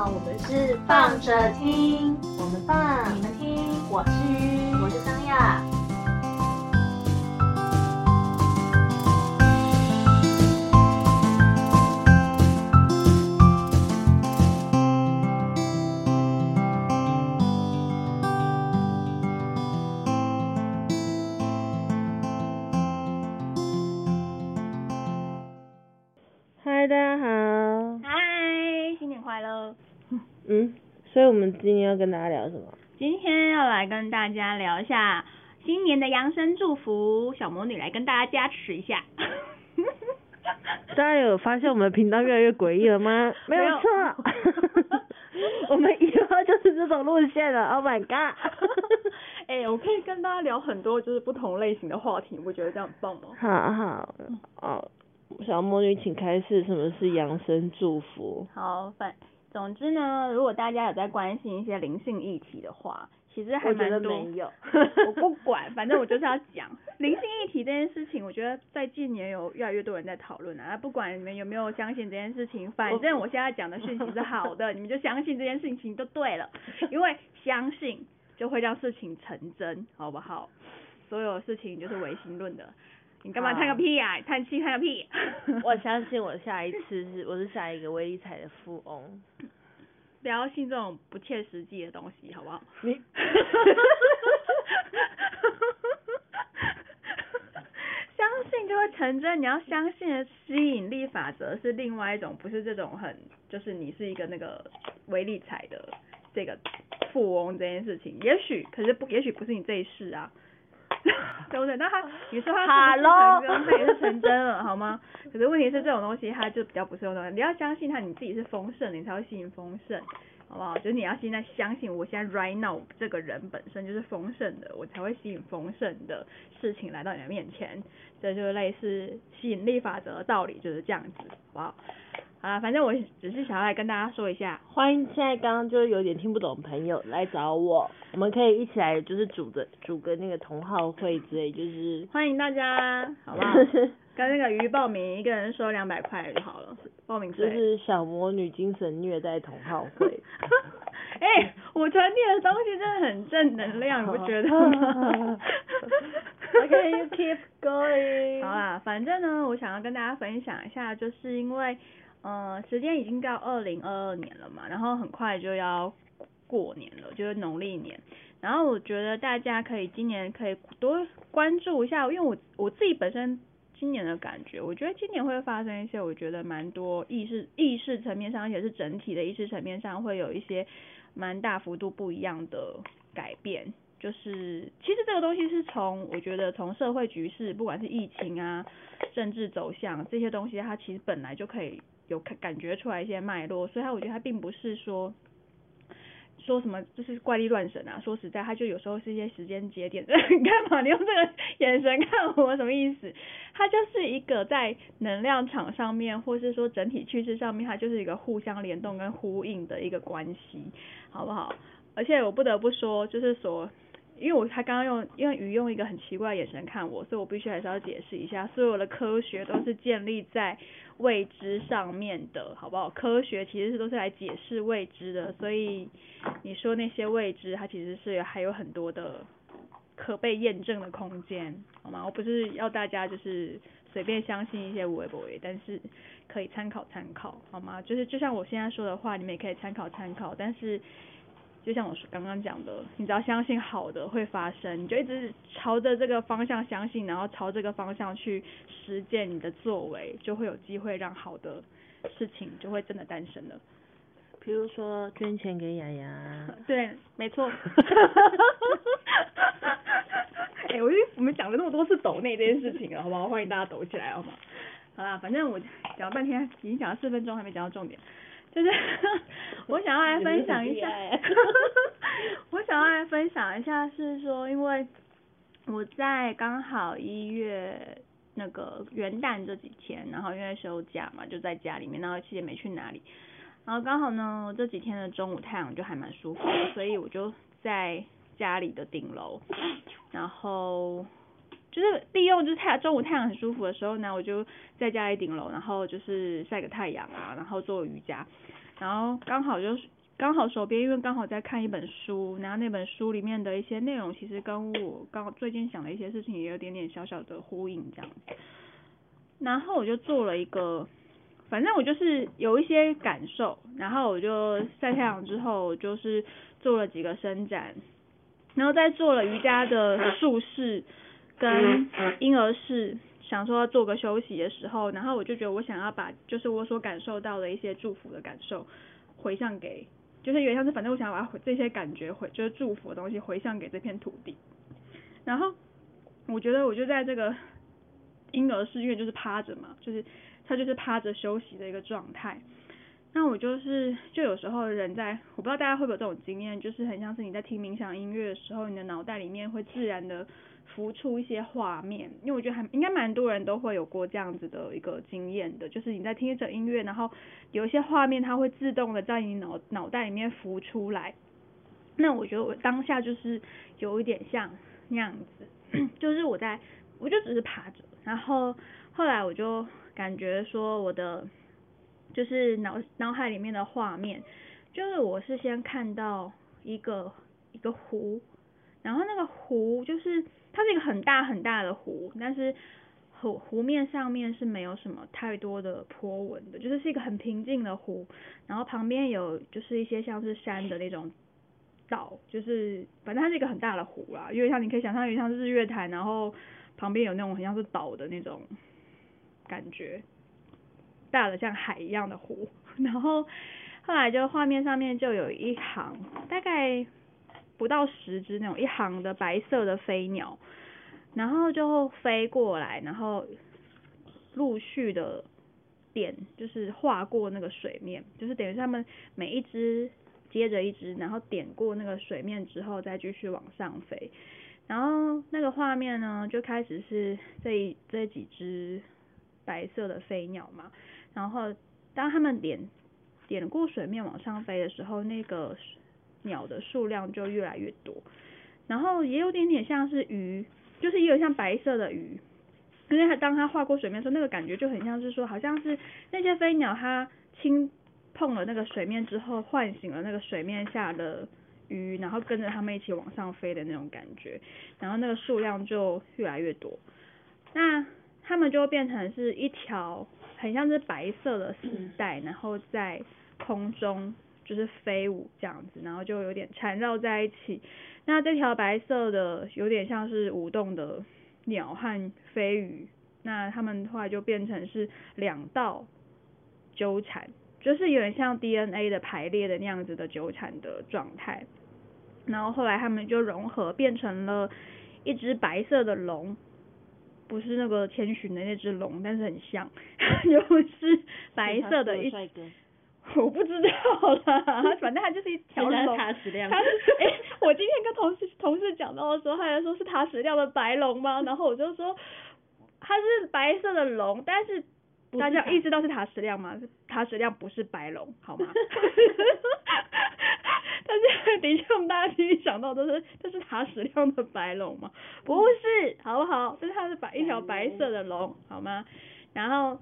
好，我们是放着听，我们放，你们听，我是鱼，我是桑亚。嗨，大家好。嗨，新年快乐！嗯，所以我们今天要跟大家聊什么？今天要来跟大家聊一下新年的扬声祝福，小魔女来跟大家加持一下。大家有发现我们的频道越来越诡异了吗？没有错，我们以后就是这种路线了。Oh my god！哎、我可以跟大家聊很多就是不同类型的话题，你不觉得这样很棒吗？好好哦，小魔女请开始什么是扬声祝福。好，反总之呢，如果大家有在关心一些灵性议题的话，其实还蛮多。没有 我不管，反正我就是要讲灵性议题这件事情。我觉得在近年有越来越多人在讨论啊，不管你们有没有相信这件事情，反正我现在讲的讯息是好的，你们就相信这件事情就对了，因为相信就会让事情成真，好不好？所有事情就是唯心论的。你干嘛叹个屁呀、啊？叹气叹个屁！我相信我下一次是我是下一个威力彩的富翁。不要信这种不切实际的东西，好不好？你 相信就会成真，你要相信的吸引力法则是另外一种，不是这种很就是你是一个那个威力彩的这个富翁这件事情，也许可是不，也许不是你这一世啊。对不对？那他，你说他是不是？成真，他也是成真了，好吗？可是问题是这种东西，它就比较不是用。你要相信他，你自己是丰盛，你才会吸引丰盛，好不好？就是你要现在相信，我现在 right now 这个人本身就是丰盛的，我才会吸引丰盛的事情来到你的面前。这就是类似吸引力法则的道理，就是这样子，好不好？好啦，反正我只是想要来跟大家说一下，欢迎现在刚刚就是有点听不懂的朋友来找我，我们可以一起来就是组个组个那个同好会之类，就是欢迎大家，好不好？跟那个鱼报名，一个人收两百块就好了，报名费。就是小魔女精神虐待同好会。哎、我传递的东西真的很正能量，你不觉得吗 Okay, you keep going. 好啦，反正呢，我想要跟大家分享一下，就是因为，呃，时间已经到二零二二年了嘛，然后很快就要过年了，就是农历年。然后我觉得大家可以今年可以多关注一下，因为我我自己本身今年的感觉，我觉得今年会发生一些我觉得蛮多意识意识层面上，而且是整体的意识层面上会有一些蛮大幅度不一样的改变。就是其实这个东西是从我觉得从社会局势，不管是疫情啊、政治走向这些东西，它其实本来就可以有感感觉出来一些脉络，所以它我觉得它并不是说说什么就是怪力乱神啊。说实在，它就有时候是一些时间节点。你干嘛？你用这个眼神看我什么意思？它就是一个在能量场上面，或是说整体趋势上面，它就是一个互相联动跟呼应的一个关系，好不好？而且我不得不说，就是说。因为我他刚刚用，因为鱼用一个很奇怪的眼神看我，所以我必须还是要解释一下，所有的科学都是建立在未知上面的，好不好？科学其实是都是来解释未知的，所以你说那些未知，它其实是还有很多的可被验证的空间，好吗？我不是要大家就是随便相信一些无为不为，但是可以参考参考，好吗？就是就像我现在说的话，你们也可以参考参考，但是。就像我说刚刚讲的，你只要相信好的会发生，你就一直朝着这个方向相信，然后朝这个方向去实践你的作为，就会有机会让好的事情就会真的诞生了。比如说捐钱给雅雅。对，没错。哎、我我们讲了那么多次抖内这件事情了，好不好？欢迎大家抖起来，好吗？好啦，反正我讲了半天，已经讲了四分钟，还没讲到重点。就是 我想要来分享一下 我想要来分享一下是说，因为我在刚好一月那个元旦这几天，然后因为休假嘛，就在家里面，然后其实也没去哪里，然后刚好呢这几天的中午太阳就还蛮舒服的，所以我就在家里的顶楼，然后就是利用就是太中午太阳很舒服的时候呢，我就在家里顶楼，然后就是晒个太阳啊，然后做瑜伽。然后刚好就是刚好手边因为刚好在看一本书，然后那本书里面的一些内容其实跟我刚最近想的一些事情也有点点小小的呼应这样子，然后我就做了一个，反正我就是有一些感受，然后我就晒太阳之后就是做了几个伸展，然后再做了瑜伽的术式跟婴儿室。想说做个休息的时候，然后我就觉得我想要把就是我所感受到的一些祝福的感受回向给，就是有点像是反正我想要把这些感觉回就是祝福的东西回向给这片土地。然后我觉得我就在这个婴儿室，因为就是趴着嘛，就是他就是趴着休息的一个状态。那我就是就有时候人在，我不知道大家会不会有这种经验，就是很像是你在听冥想音乐的时候，你的脑袋里面会自然的。浮出一些画面，因为我觉得还应该蛮多人都会有过这样子的一个经验的，就是你在听着音乐，然后有一些画面它会自动的在你脑脑袋里面浮出来。那我觉得我当下就是有一点像那样子，就是我在我就只是趴着，然后后来我就感觉说我的就是脑脑海里面的画面，就是我是先看到一个一个湖，然后那个湖就是。它是一个很大很大的湖，但是湖湖面上面是没有什么太多的波纹的，就是是一个很平静的湖，然后旁边有就是一些像是山的那种岛，就是反正它是一个很大的湖啦，因为像你可以想象，有点像日月潭，然后旁边有那种很像是岛的那种感觉，大的像海一样的湖，然后后来就画面上面就有一行大概。不到十只那种一行的白色的飞鸟，然后就飞过来，然后陆续的点就是划过那个水面，就是等于他们每一只接着一只，然后点过那个水面之后再继续往上飞，然后那个画面呢就开始是这这几只白色的飞鸟嘛，然后当他们点点过水面往上飞的时候，那个。鸟的数量就越来越多，然后也有点点像是鱼，就是也有像白色的鱼，因为它当它划过水面的时候，那个感觉就很像是说，好像是那些飞鸟它轻碰了那个水面之后，唤醒了那个水面下的鱼，然后跟着它们一起往上飞的那种感觉，然后那个数量就越来越多，那它们就变成是一条很像是白色的丝带，然后在空中。就是飞舞这样子，然后就有点缠绕在一起。那这条白色的有点像是舞动的鸟和飞鱼，那它们后来就变成是两道纠缠，就是有点像 DNA 的排列的那样子的纠缠的状态。然后后来它们就融合变成了一只白色的龙，不是那个千寻的那只龙，但是很像，又是白色的一。我不知道啦，反正它就是一条 龙。塔矢亮。它是哎，我今天跟同事同事讲到的时候，他还说是塔矢亮的白龙吗？然后我就说它是白色的龙，但是大家意识到是塔矢亮吗？塔矢亮不是白龙，好吗？但是的确我们大家第一想到都是这是塔矢亮的白龙嘛？不是，好不好？这是它是白一条白色的龙，好吗？然后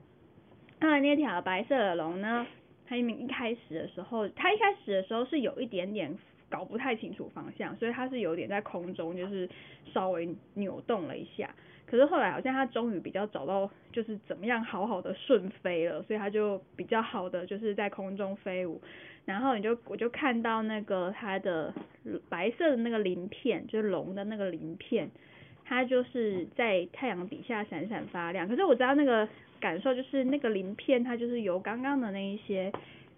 那那条白色的龙呢？他一一开始的时候，它一开始的时候是有一点点搞不太清楚方向，所以它是有点在空中就是稍微扭动了一下。可是后来好像它终于比较找到就是怎么样好好的顺飞了，所以它就比较好的就是在空中飞舞。然后你就我就看到那个它的白色的那个鳞片，就是龙的那个鳞片，它就是在太阳底下闪闪发亮。可是我知道那个。感受就是那个鳞片，它就是由刚刚的那一些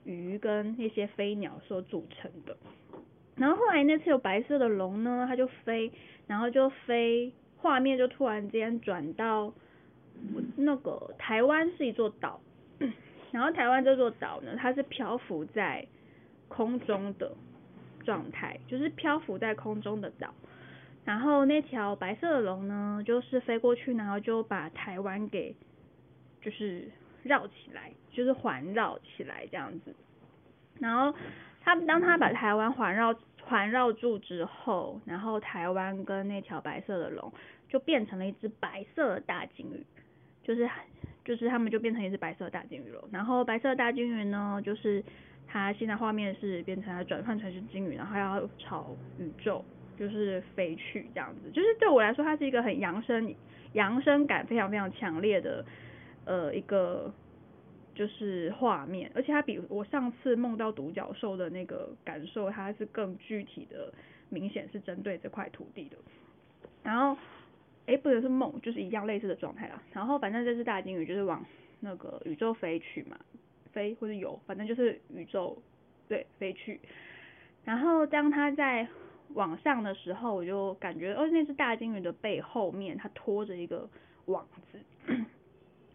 鱼跟那些飞鸟所组成的。然后后来那次有白色的龙呢，它就飞，然后就飞，画面就突然间转到那个台湾是一座岛，然后台湾这座岛呢，它是漂浮在空中的状态，就是漂浮在空中的岛。然后那条白色的龙呢，就是飞过去，然后就把台湾给。就是绕起来，就是环绕起来这样子。然后他当他把台湾环绕环绕住之后，然后台湾跟那条白色的龙就变成了一只白色的大金鱼，就是就是他们就变成一只白色的大金鱼了。然后白色大金鱼呢，就是它现在画面是变成它转换成是鲸鱼，然后要朝宇宙就是飞去这样子，就是对我来说，它是一个很扬声扬声感非常非常强烈的呃一个就是画面，而且它比我上次梦到独角兽的那个感受，它是更具体的，明显是针对这块土地的。然后，哎，不能是梦，就是一样类似的状态啦。然后反正这只大鲸鱼就是往那个宇宙飞去嘛，飞或者游，反正就是宇宙对飞去。然后当它在往上的时候，我就感觉，哦，那只大鲸鱼的背后面，它拖着一个网子，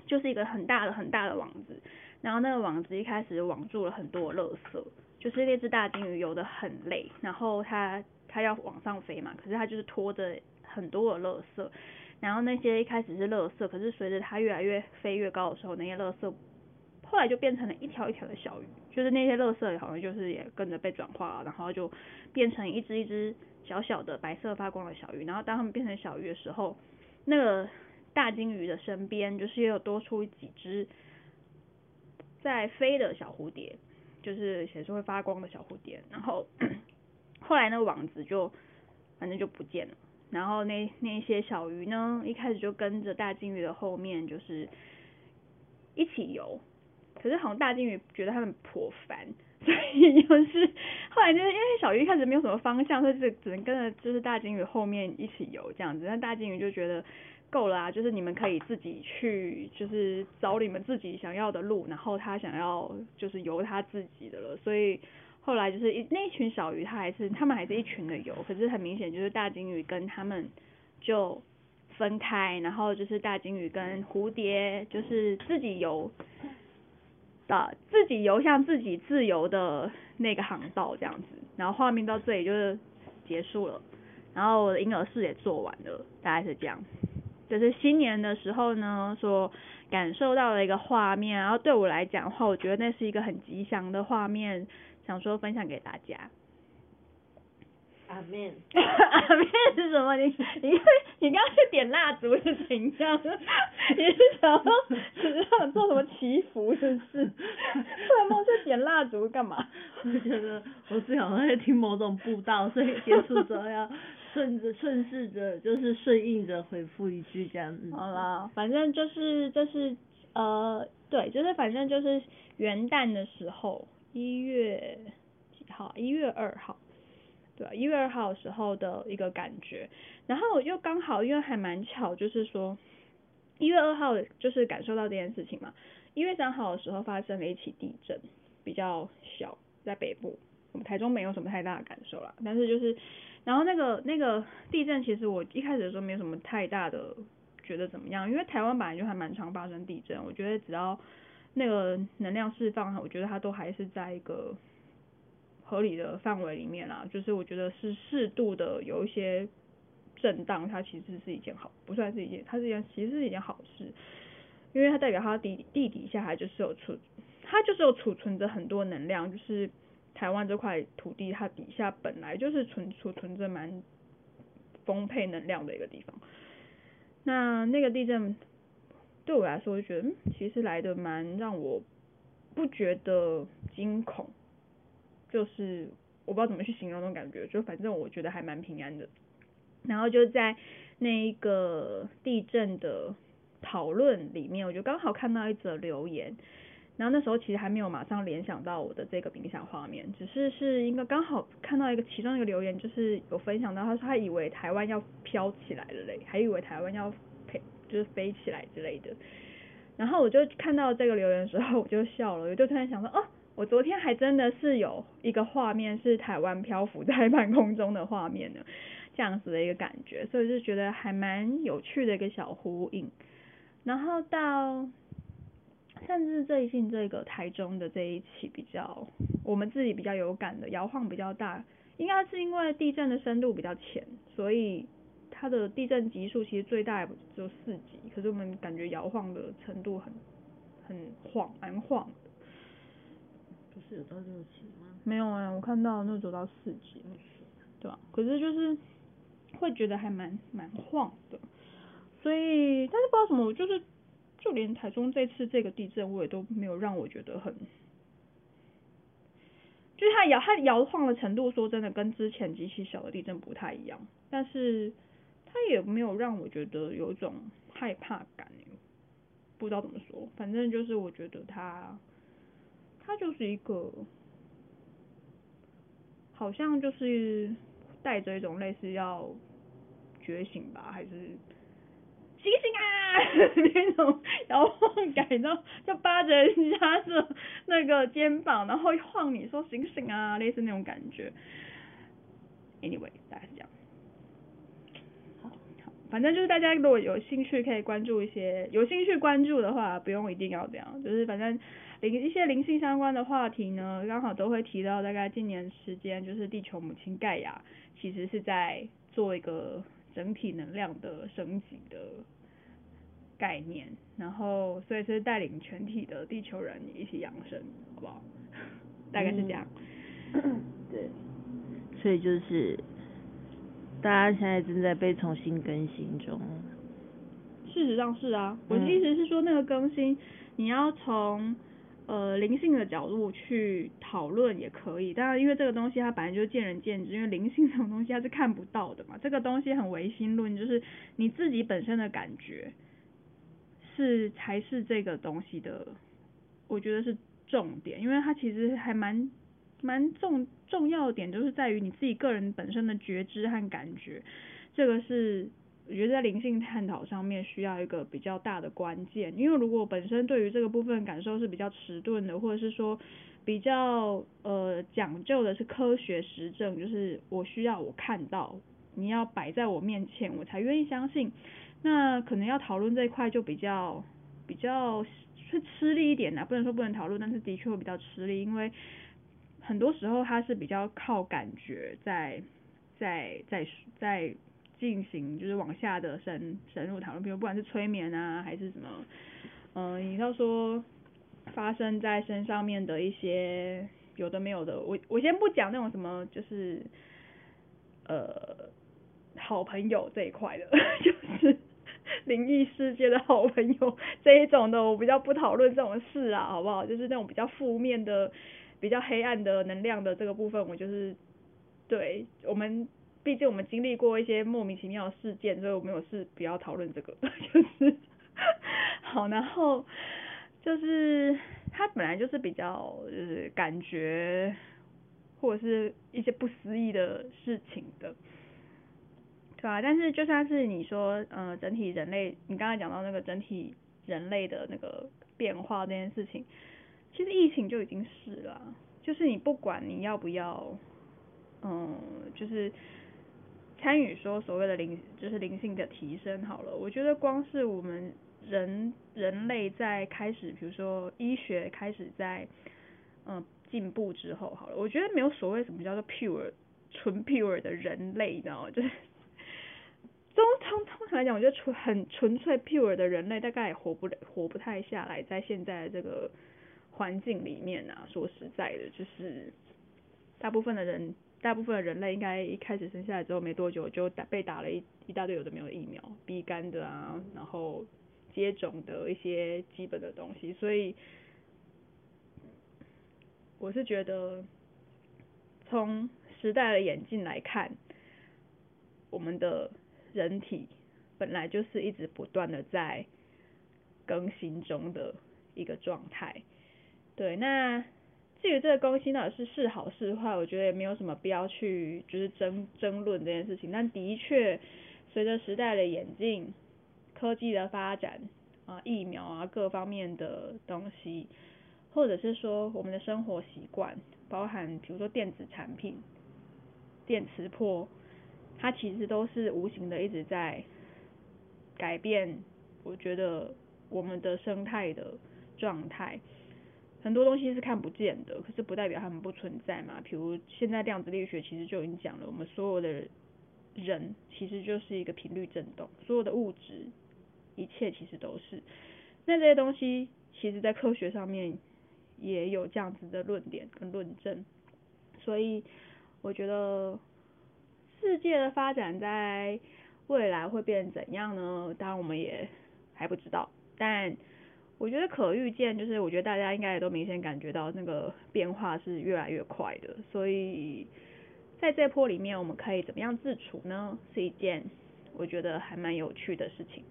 就是一个很大的很大的网子。然后那个网子一开始网住了很多垃圾，就是那只大鲸鱼游得很累，然后它它要往上飞嘛，可是它就是拖着很多的垃圾。然后那些一开始是垃圾，可是随着它越来越飞越高的时候，那些垃圾后来就变成了一条一条的小鱼，就是那些垃圾好像就是也跟着被转化了，然后就变成一只一只小小的白色发光的小鱼。然后当它们变成小鱼的时候，那个大鲸鱼的身边就是也有多出几只在飞的小蝴蝶，就是也是会发光的小蝴蝶。然后 后来那个网子就反正就不见了。然后那那些小鱼呢，一开始就跟着大鲸鱼的后面，就是一起游。可是好像大鲸鱼觉得它们颇烦，所以就是后来就是因为小鱼一开始没有什么方向，所以就只能跟着就是大鲸鱼后面一起游这样子。那大鲸鱼就觉得够了啊，就是你们可以自己去，就是找你们自己想要的路，然后他想要就是游他自己的了。所以后来就是一那一群小鱼，它还是他们还是一群的游，可是很明显就是大鲸鱼跟他们就分开，然后就是大鲸鱼跟蝴蝶就是自己游。的自己游向自己自由的那个航道这样子，然后画面到这里就是结束了，然后我的婴儿室也做完了，大概是这样。就是新年的时候呢，所感受到的一个画面，然后对我来讲的话，我觉得那是一个很吉祥的画面，想说分享给大家。阿面，阿面是什么？你你你刚刚是点蜡烛是怎样？你是想要想做什么祈福？是不是？突然梦是点蜡烛干嘛？我觉得我最好在听某种布道，所以结束之后要顺着顺势着，就是顺应着回复一句这样子。好啦，反正就是就是呃，对，就是反正就是元旦的时候，一月几号？一月二号。对，一月二号时候的一个感觉，然后又刚好因为还蛮巧，就是说一月二号就是感受到这件事情嘛。一月三号的时候发生了一起地震，比较小，在北部，我们台中没有什么太大的感受啦。但是就是，然后那个那个地震，其实我一开始的时候没有什么太大的觉得怎么样，因为台湾本来就还蛮常发生地震，我觉得只要那个能量释放，我觉得它都还是在一个。合理的范围里面啦，就是我觉得是适度的有一些震荡，它其实是一件好，不算是一件，它是一件其实是一件好事，因为它代表它地地底下还就是有储，它就是有储存着很多能量，就是台湾这块土地它底下本来就是存储存着蛮丰沛能量的一个地方，那那个地震对我来说，我觉得其实来的蛮让我不觉得惊恐。就是我不知道怎么去形容那种感觉，就反正我觉得还蛮平安的。然后就在那一个地震的讨论里面，我就刚好看到一则留言。然后那时候其实还没有马上联想到我的这个冥想画面，只是是一个刚好看到一个其中一个留言，就是有分享到他说他以为台湾要飘起来了嘞，还以为台湾要飞就是飞起来之类的。然后我就看到这个留言的时候，我就笑了，我就突然想说，哦。我昨天还真的是有一个画面是台湾漂浮在半空中的画面呢，这样子的一个感觉，所以就觉得还蛮有趣的一个小呼应。然后到甚至最近这个台中的这一起比较我们自己比较有感的摇晃比较大，应该是因为地震的深度比较浅，所以它的地震级数其实最大也只有四级，可是我们感觉摇晃的程度很很晃，蛮晃的。不是有到六级吗？没有哎，我看到那走到四级，对吧？可是就是会觉得还蛮蛮晃的，所以但是不知道什么，我就是就连台中这次这个地震，我也都没有让我觉得很就是它摇它摇晃的程度，说真的跟之前极其小的地震不太一样，但是它也没有让我觉得有一种害怕感，不知道怎么说，反正就是我觉得它它就是一个好像就是带着一种类似要觉醒吧，还是醒醒啊 那种摇晃感，然后就扒着人家的那个肩膀，然后晃你说醒醒啊，类似那种感觉。Anyway，大概是这样。好，反正就是大家如果有兴趣可以关注一些，有兴趣关注的话，不用一定要这样，就是反正灵一些灵性相关的话题呢，刚好都会提到大概近年时间，就是地球母亲盖亚其实是在做一个整体能量的升级的概念，然后所以是带领全体的地球人一起养生，好不好？大概是这样。对，所以就是大家现在正在被重新更新中。事实上是啊，我的嗯意思是说那个更新，你要从呃灵性的角度去讨论也可以，当然因为这个东西它本来就是见仁见智，因为 灵性这种东西它是看不到的嘛，这个东西很唯心论，就是你自己本身的感觉是才是这个东西的，我觉得是重点，因为它其实还蛮蛮重重要的点，就是在于你自己个人本身的觉知和感觉，这个是我觉得在灵性探讨上面需要一个比较大的关键，因为如果本身对于这个部分感受是比较迟钝的，或者是说比较呃讲究的是科学实证，就是我需要我看到，你要摆在我面前，我才愿意相信。那可能要讨论这一块就比较比较会吃力一点啦，不能说不能讨论，但是的确会比较吃力，因为很多时候它是比较靠感觉在在在在进行就是往下的深深入讨论，比如不管是催眠啊还是什么，嗯、你要说发生在身上面的一些有的没有的，我我先不讲那种什么就是呃好朋友这一块的，就是 灵异世界的好朋友这一种的，我比较不讨论这种事啊，好不好？就是那种比较负面的、比较黑暗的能量的这个部分，我就是对我们，毕竟我们经历过一些莫名其妙的事件，所以我们有事不要讨论这个，就是好，然后就是他本来就是比较就是感觉或者是一些不思议的事情的。对啊，但是就算是你说，呃，整体人类，你刚才讲到那个整体人类的那个变化这件事情，其实疫情就已经是了，就是你不管你要不要，嗯，就是参与说所谓的灵，就是灵性的提升好了，我觉得光是我们人人类在开始，比如说医学开始在嗯进步之后好了，我觉得没有所谓什么叫做 pure 纯 pure 的人类，你知道吗？就是通通通常来讲，我觉得纯很纯粹 pure 的人类，大概也活不了活不太下来，在现在的这个环境里面啊，说实在的，就是大部分的人，大部分的人类应该一开始生下来之后没多久就打被打了一一大堆有的没有疫苗鼻肝的啊，然后接种的一些基本的东西，所以我是觉得从时代的眼镜来看，我们的人体本来就是一直不断的在更新中的一个状态。对，那至于这个更新到底是是好是坏，我觉得也没有什么必要去就是争争论这件事情。但的确，随着时代的演进，科技的发展啊、疫苗啊各方面的东西，或者是说我们的生活习惯，包含比如说电子产品、电磁波，它其实都是无形的一直在改变，我觉得我们的生态的状态。很多东西是看不见的，可是不代表它们不存在嘛。比如现在量子力学其实就已经讲了，我们所有的人其实就是一个频率振动，所有的物质，一切其实都是。那这些东西其实在科学上面也有这样子的论点跟论证，所以我觉得世界的发展在未来会变怎样呢？当然我们也还不知道，但我觉得可预见，就是我觉得大家应该也都明显感觉到那个变化是越来越快的，所以在这波里面，我们可以怎么样自处呢？是一件我觉得还蛮有趣的事情，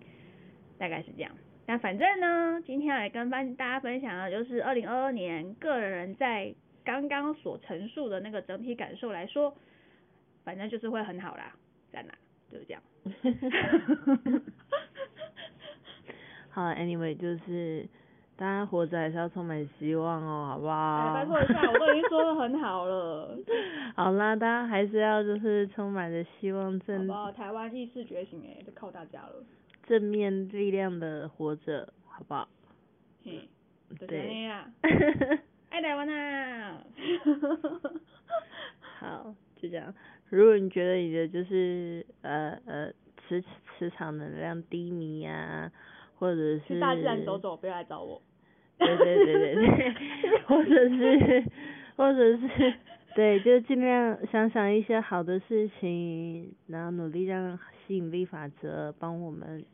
大概是这样。那反正呢，今天来跟大家分享的就是二零二二年个人在刚刚所陈述的那个整体感受来说，反正就是会很好啦，在哪就是这样。好，Anyway，就是大家活着还是要充满希望哦，好不好？拜托一下，我都已经说的很好了。好啦，大家还是要就是充满着希望，正。好不好？台湾意识觉醒哎，就靠大家了。正面力量的活着，好不好？嗯，对。爱台湾呐！好，就这样。如果你觉得你的就是呃呃磁磁场能量低迷呀，或者是去大自然走走，不要来找我。对对对对对，或者是或者是对，就尽量想想一些好的事情，然后努力让吸引力法则帮我们。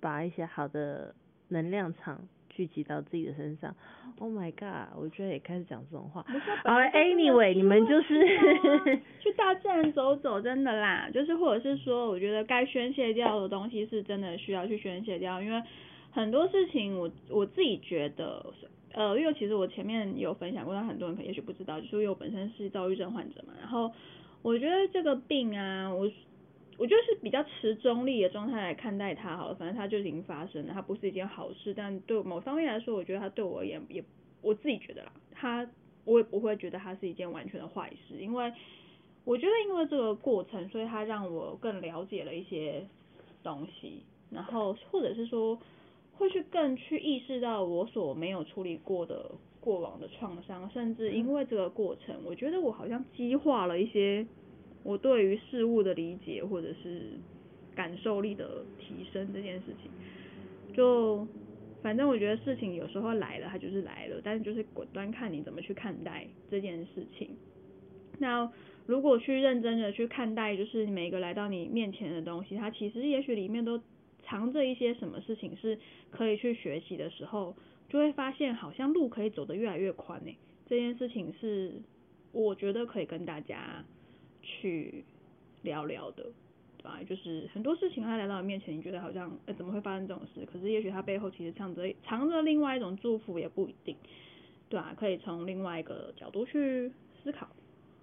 把一些好的能量场聚集到自己的身上。Oh my god！我觉得也开始讲这种话。好了，Anyway，你们就是 去大自然走走，真的啦。就是或者是说，我觉得该宣泄掉的东西是真的需要去宣泄掉，因为很多事情我我自己觉得，呃，因为其实我前面有分享过，但很多人可能也许不知道，就是因为我本身是躁郁症患者嘛。然后我觉得这个病啊，我。我觉得是比较持中立的状态来看待它好了，反正它就已经发生了，它不是一件好事，但对某方面来说，我觉得它对我而言也，我自己觉得啦，它我也不会觉得它是一件完全的坏事，因为我觉得因为这个过程，所以它让我更了解了一些东西，然后或者是说会去更去意识到我所没有处理过的过往的创伤，甚至因为这个过程，我觉得我好像激化了一些。我对于事物的理解或者是感受力的提升这件事情，就反正我觉得事情有时候来了，它就是来了，但是就是果端看你怎么去看待这件事情。那如果去认真的去看待，就是每个来到你面前的东西，它其实也许里面都藏着一些什么事情是可以去学习的时候，就会发现好像路可以走得越来越宽呢。这件事情是我觉得可以跟大家。去聊聊的，对吧？就是很多事情他来到你面前，你觉得好像，哎，怎么会发生这种事？可是也许他背后其实藏着藏着另外一种祝福，也不一定，对啊，可以从另外一个角度去思考，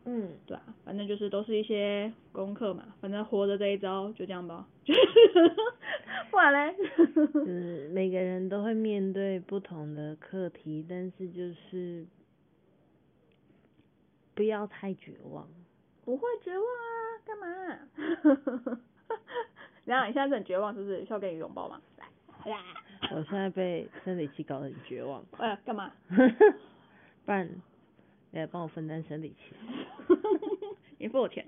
嗯，对啊，反正就是都是一些功课嘛，反正活着这一招就这样吧，不然嘞，嗯，每个人都会面对不同的课题，但是就是不要太绝望。不会绝望啊，干嘛？然后你现在是很绝望，是不是？需要给你拥抱吗？来，呀！我现在被生理期搞得很绝望。哎，干嘛？不然你来帮我分担生理期。你付我钱。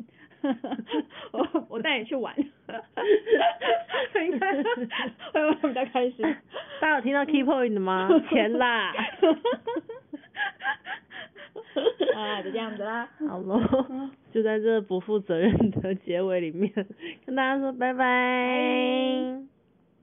我我带你去玩。应该会玩比较开心。大家有听到 key point 吗？钱啦。啊，就这样子啦。好喽，就在这不负责任的结尾里面，跟大家说拜拜。